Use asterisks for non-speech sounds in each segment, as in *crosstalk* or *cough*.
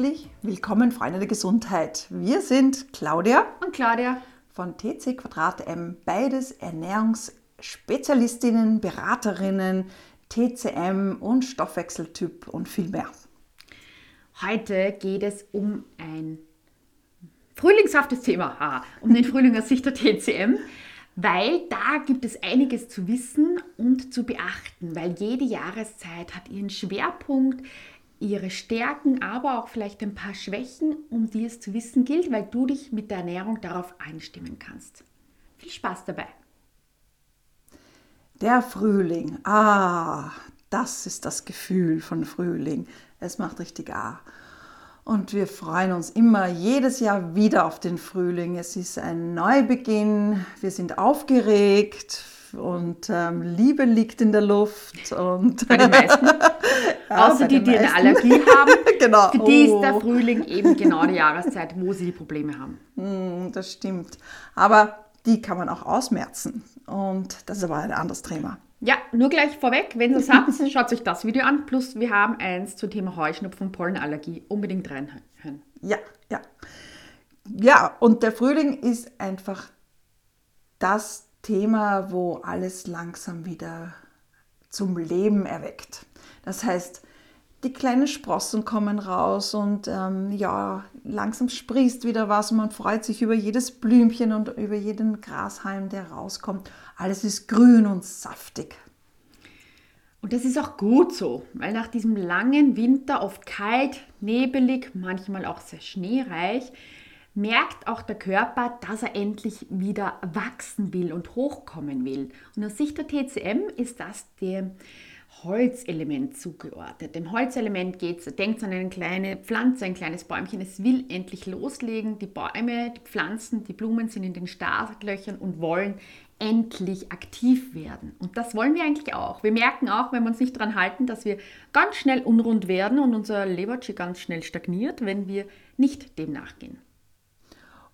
Herzlich willkommen, Freunde der Gesundheit. Wir sind Claudia und Claudia von TC Quadrat M, beides Ernährungsspezialistinnen, Beraterinnen, TCM und Stoffwechseltyp und viel mehr. Heute geht es um ein frühlingshaftes Thema, um den Frühling aus Sicht der TCM, weil da gibt es einiges zu wissen und zu beachten, weil jede Jahreszeit hat ihren Schwerpunkt, ihre Stärken, aber auch vielleicht ein paar Schwächen, um die es zu wissen gilt, weil du dich mit der Ernährung darauf einstimmen kannst. Viel Spaß dabei! Der Frühling, ah, das ist das Gefühl von Frühling. Es macht richtig ah. Und wir freuen uns immer jedes Jahr wieder auf den Frühling. Es ist ein Neubeginn. Wir sind aufgeregt und ähm, Liebe liegt in der Luft. Und bei den meisten. *laughs* ja, Außer die, die eine Allergie haben. *laughs* genau. Für die ist der oh. Frühling eben genau die Jahreszeit, wo sie die Probleme haben. Mm, das stimmt. Aber die kann man auch ausmerzen. Und das ist aber ein anderes Thema. Ja, nur gleich vorweg, wenn ihr es habt, schaut euch das Video an. Plus wir haben eins zum Thema Heuschnupfen, Pollenallergie. Unbedingt reinhören. Ja, ja. Ja, und der Frühling ist einfach das Thema, wo alles langsam wieder zum Leben erweckt. Das heißt, die kleinen Sprossen kommen raus und ähm, ja, langsam sprießt wieder was und man freut sich über jedes Blümchen und über jeden Grashalm, der rauskommt. Alles ist grün und saftig. Und das ist auch gut so, weil nach diesem langen Winter, oft kalt, nebelig, manchmal auch sehr schneereich, merkt auch der Körper, dass er endlich wieder wachsen will und hochkommen will. Und aus Sicht der TCM ist das der Holzelement zugeordnet. Dem Holzelement geht es, denkt an eine kleine Pflanze, ein kleines Bäumchen. Es will endlich loslegen. Die Bäume, die Pflanzen, die Blumen sind in den Startlöchern und wollen endlich aktiv werden. Und das wollen wir eigentlich auch. Wir merken auch, wenn wir uns nicht daran halten, dass wir ganz schnell unrund werden und unser Leberchi ganz schnell stagniert, wenn wir nicht dem nachgehen.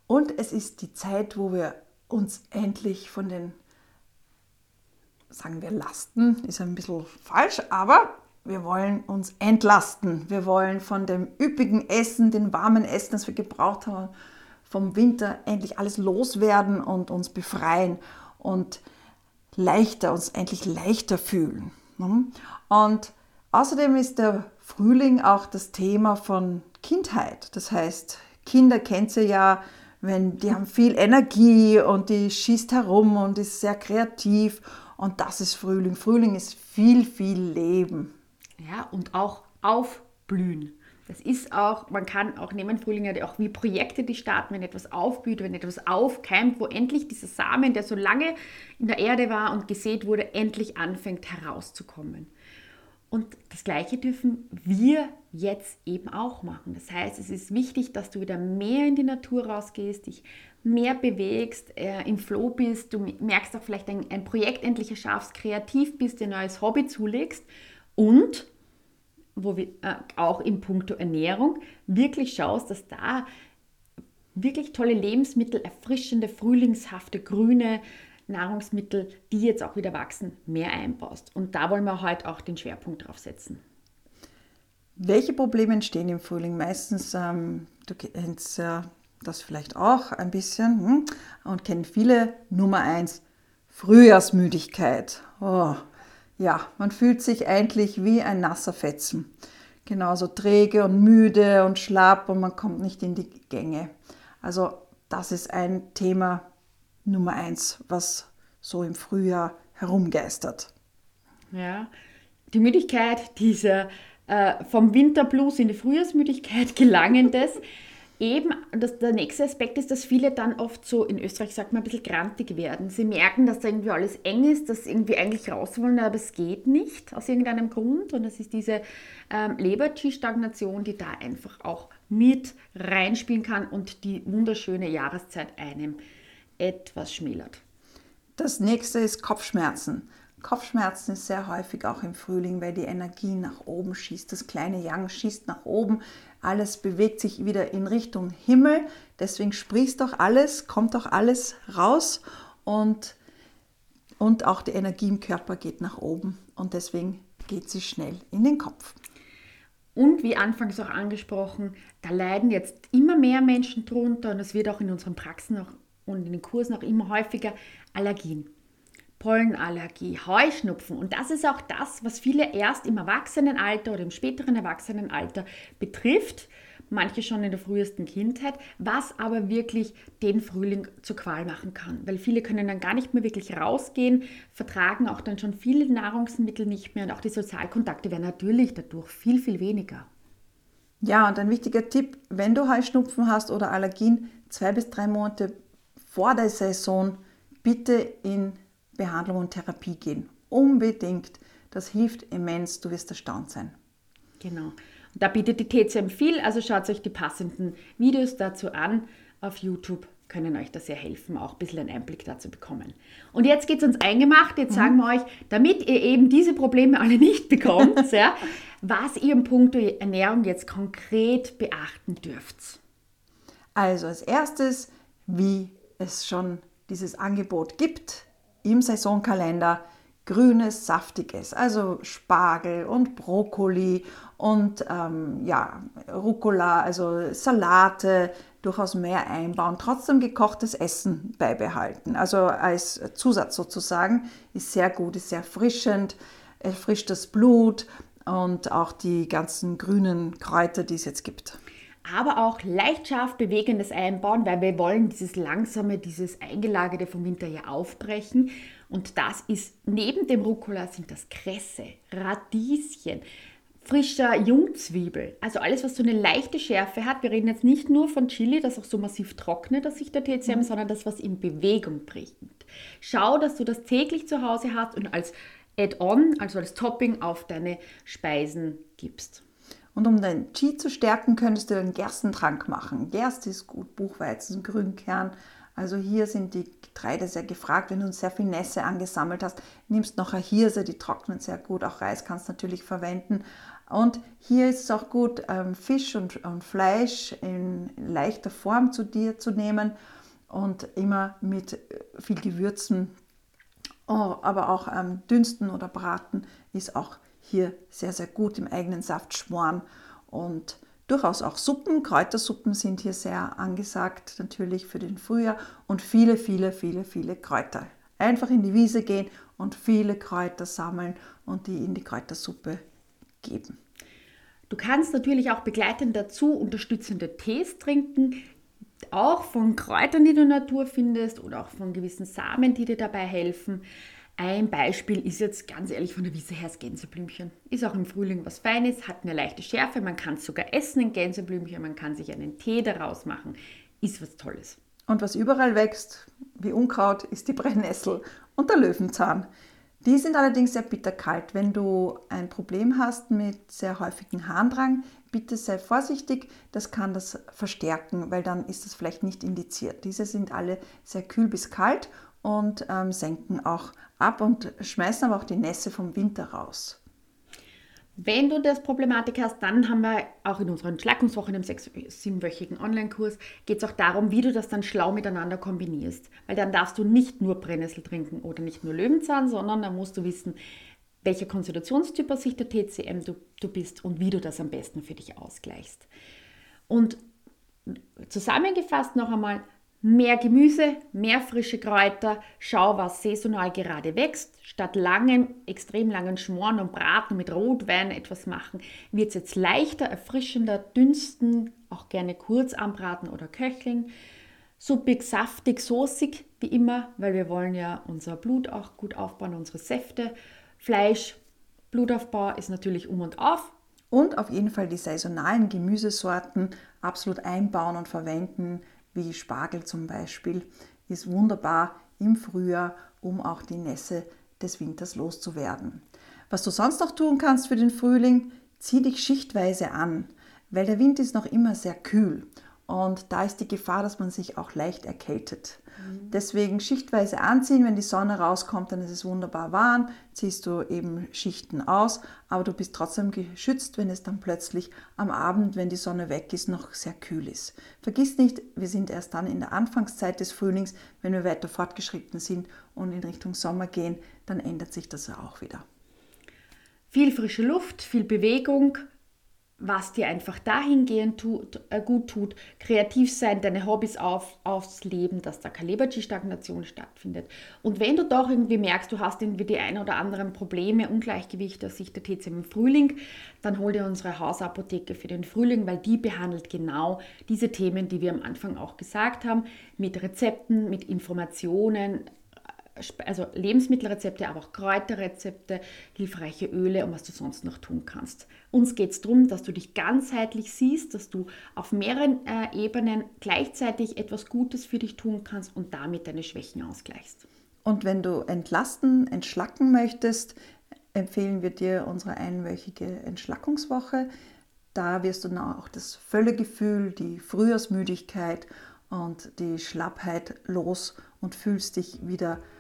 Und es ist die Zeit, wo wir uns endlich von den sagen wir Lasten, ist ein bisschen falsch, aber wir wollen uns entlasten. Wir wollen von dem üppigen Essen, den warmen Essen, das wir gebraucht haben, vom Winter endlich alles loswerden und uns befreien und leichter, uns endlich leichter fühlen. Mhm. Und außerdem ist der Frühling auch das Thema von Kindheit. Das heißt, Kinder kennt ihr ja, wenn die haben viel Energie und die schießt herum und ist sehr kreativ und das ist Frühling. Frühling ist viel, viel Leben. Ja, und auch aufblühen. Das ist auch, man kann auch nehmen Frühling ja auch wie Projekte, die starten, wenn etwas aufblüht, wenn etwas aufkeimt, wo endlich dieser Samen, der so lange in der Erde war und gesät wurde, endlich anfängt herauszukommen. Und das Gleiche dürfen wir jetzt eben auch machen. Das heißt, es ist wichtig, dass du wieder mehr in die Natur rausgehst, dich mehr bewegst, äh, im Flow bist, du merkst auch vielleicht ein, ein Projekt endlich erschaffst, kreativ bist, dir ein neues Hobby zulegst und wo wir äh, auch im Punkto Ernährung wirklich schaust, dass da wirklich tolle Lebensmittel, erfrischende, frühlingshafte, grüne Nahrungsmittel, die jetzt auch wieder wachsen, mehr einbaust. Und da wollen wir heute auch den Schwerpunkt drauf setzen. Welche Probleme entstehen im Frühling? Meistens, ähm, du kennst ja das vielleicht auch ein bisschen hm? und kennen viele. Nummer eins, Frühjahrsmüdigkeit. Oh, ja, man fühlt sich eigentlich wie ein nasser Fetzen. Genauso träge und müde und schlapp und man kommt nicht in die Gänge. Also das ist ein Thema Nummer eins, was so im Frühjahr herumgeistert. Ja, die Müdigkeit, dieser äh, vom Winterblues in die Frühjahrsmüdigkeit *laughs* gelangendes. Eben, das, der nächste Aspekt ist, dass viele dann oft so, in Österreich sagt man, ein bisschen grantig werden. Sie merken, dass da irgendwie alles eng ist, dass sie irgendwie eigentlich raus wollen, aber es geht nicht aus irgendeinem Grund. Und das ist diese ähm, Leber-G-Stagnation, die da einfach auch mit reinspielen kann und die wunderschöne Jahreszeit einem etwas schmälert. Das nächste ist Kopfschmerzen. Kopfschmerzen ist sehr häufig auch im Frühling, weil die Energie nach oben schießt. Das kleine Yang schießt nach oben. Alles bewegt sich wieder in Richtung Himmel. Deswegen sprießt doch alles, kommt doch alles raus und, und auch die Energie im Körper geht nach oben. Und deswegen geht sie schnell in den Kopf. Und wie anfangs auch angesprochen, da leiden jetzt immer mehr Menschen drunter und es wird auch in unseren Praxen und in den Kursen auch immer häufiger Allergien. Pollenallergie, Heuschnupfen. Und das ist auch das, was viele erst im Erwachsenenalter oder im späteren Erwachsenenalter betrifft. Manche schon in der frühesten Kindheit, was aber wirklich den Frühling zur Qual machen kann. Weil viele können dann gar nicht mehr wirklich rausgehen, vertragen auch dann schon viele Nahrungsmittel nicht mehr und auch die Sozialkontakte werden natürlich dadurch viel, viel weniger. Ja, und ein wichtiger Tipp, wenn du Heuschnupfen hast oder Allergien, zwei bis drei Monate vor der Saison bitte in Behandlung und Therapie gehen. Unbedingt. Das hilft immens. Du wirst erstaunt sein. Genau. Und da bietet die TCM viel, also schaut euch die passenden Videos dazu an auf YouTube können euch da sehr helfen, auch ein bisschen einen Einblick dazu bekommen. Und jetzt geht es uns eingemacht. Jetzt mhm. sagen wir euch, damit ihr eben diese Probleme alle *laughs* nicht bekommt, ja, *laughs* was ihr im Punkt Ernährung jetzt konkret beachten dürft. Also als erstes, wie es schon dieses Angebot gibt im Saisonkalender, grünes, saftiges, also Spargel und Brokkoli und ähm, ja, Rucola, also Salate, durchaus mehr einbauen, trotzdem gekochtes Essen beibehalten. Also als Zusatz sozusagen ist sehr gut, ist sehr erfrischend, erfrischt das Blut und auch die ganzen grünen Kräuter, die es jetzt gibt aber auch leicht scharf bewegendes einbauen, weil wir wollen dieses langsame, dieses eingelagerte vom Winter ja aufbrechen. Und das ist neben dem Rucola sind das Kresse, Radieschen, frischer Jungzwiebel. Also alles, was so eine leichte Schärfe hat. Wir reden jetzt nicht nur von Chili, das auch so massiv trocknet aus Sicht der TCM, mhm. sondern das, was in Bewegung bringt. Schau, dass du das täglich zu Hause hast und als Add-on, also als Topping auf deine Speisen gibst. Und um dein Qi zu stärken, könntest du einen Gerstentrank machen. Gerste ist gut, Buchweizen, Grünkern. Also hier sind die Getreide sehr gefragt. Wenn du sehr viel Nässe angesammelt hast, nimmst noch eine Hirse, die trocknet sehr gut. Auch Reis kannst du natürlich verwenden. Und hier ist es auch gut, ähm, Fisch und, Fleisch in leichter Form zu dir zu nehmen und immer mit äh, viel Gewürzen, oh, aber auch ähm, dünsten oder braten ist auch hier sehr, sehr gut im eigenen Saft schmoren und durchaus auch Suppen. Kräutersuppen sind hier sehr angesagt, natürlich für den Frühjahr und viele, viele, viele, viele Kräuter. Einfach in die Wiese gehen und viele Kräuter sammeln und die in die Kräutersuppe geben. Du kannst natürlich auch begleitend dazu unterstützende Tees trinken, auch von Kräutern, die du in der Natur findest oder auch von gewissen Samen, die dir dabei helfen. Ein Beispiel ist jetzt ganz ehrlich von der Wiese her das Gänseblümchen. Ist auch im Frühling was Feines, hat eine leichte Schärfe, man kann es sogar essen, ein Gänseblümchen, man kann sich einen Tee daraus machen. Ist was Tolles. Und was überall wächst, wie Unkraut, ist die Brennnessel und der Löwenzahn. Die sind allerdings sehr bitterkalt. Wenn du ein Problem hast mit sehr häufigem Harndrang, bitte sei vorsichtig, das kann das verstärken, weil dann ist das vielleicht nicht indiziert. Diese sind alle sehr kühl bis kalt und ähm, senken auch ab und schmeißen aber auch die Nässe vom Winter raus. Wenn du das Problematik hast, dann haben wir auch in unseren Schlackungswochen im sechs-, siebenwöchigen Online-Kurs geht es auch darum, wie du das dann schlau miteinander kombinierst. Weil dann darfst du nicht nur Brennnessel trinken oder nicht nur Löwenzahn, sondern dann musst du wissen, welcher Konstitutionstyp aus Sicht der TCM du, du bist und wie du das am besten für dich ausgleichst. Und zusammengefasst noch einmal, Mehr Gemüse, mehr frische Kräuter, schau, was saisonal gerade wächst. Statt langen, extrem langen Schmoren und Braten mit Rotwein etwas machen, wird es jetzt leichter, erfrischender, dünsten, auch gerne kurz anbraten oder köcheln. Suppig, saftig, soßig, wie immer, weil wir wollen ja unser Blut auch gut aufbauen, unsere Säfte. Fleisch, Blutaufbau ist natürlich um und auf. Und auf jeden Fall die saisonalen Gemüsesorten absolut einbauen und verwenden wie Spargel zum Beispiel, ist wunderbar im Frühjahr, um auch die Nässe des Winters loszuwerden. Was du sonst noch tun kannst für den Frühling, zieh dich schichtweise an. weil der Wind ist noch immer sehr kühl und da ist die Gefahr, dass man sich auch leicht erkältet. Mhm. Deswegen schichtweise anziehen, wenn die Sonne rauskommt, dann ist es wunderbar warm, ziehst du eben Schichten aus, aber du bist trotzdem geschützt, wenn es dann plötzlich am Abend, wenn die Sonne weg ist, noch sehr kühl ist. Vergiss nicht, wir sind erst dann in der Anfangszeit des Frühlings, wenn wir weiter fortgeschritten sind und in Richtung Sommer gehen, dann ändert sich das auch wieder. Viel frische Luft, viel Bewegung, was dir einfach dahingehend tut, äh, gut tut, kreativ sein, deine Hobbys auf, aufs Leben, dass da keine Leberchi-Stagnation stattfindet. Und wenn du doch irgendwie merkst, du hast irgendwie die ein oder anderen Probleme, Ungleichgewichte aus Sicht der TCM im Frühling, dann hol dir unsere Hausapotheke für den Frühling, weil die behandelt genau diese Themen, die wir am Anfang auch gesagt haben, mit Rezepten, mit Informationen, also Lebensmittelrezepte, aber auch Kräuterrezepte, hilfreiche Öle und was du sonst noch tun kannst. Uns geht es darum, dass du dich ganzheitlich siehst, dass du auf mehreren äh, Ebenen gleichzeitig etwas Gutes für dich tun kannst und damit deine Schwächen ausgleichst. Und wenn du entlasten, entschlacken möchtest, empfehlen wir dir unsere einwöchige Entschlackungswoche. Da wirst du dann auch das Völlegefühl, die Frühjahrsmüdigkeit und die Schlappheit los und fühlst dich wieder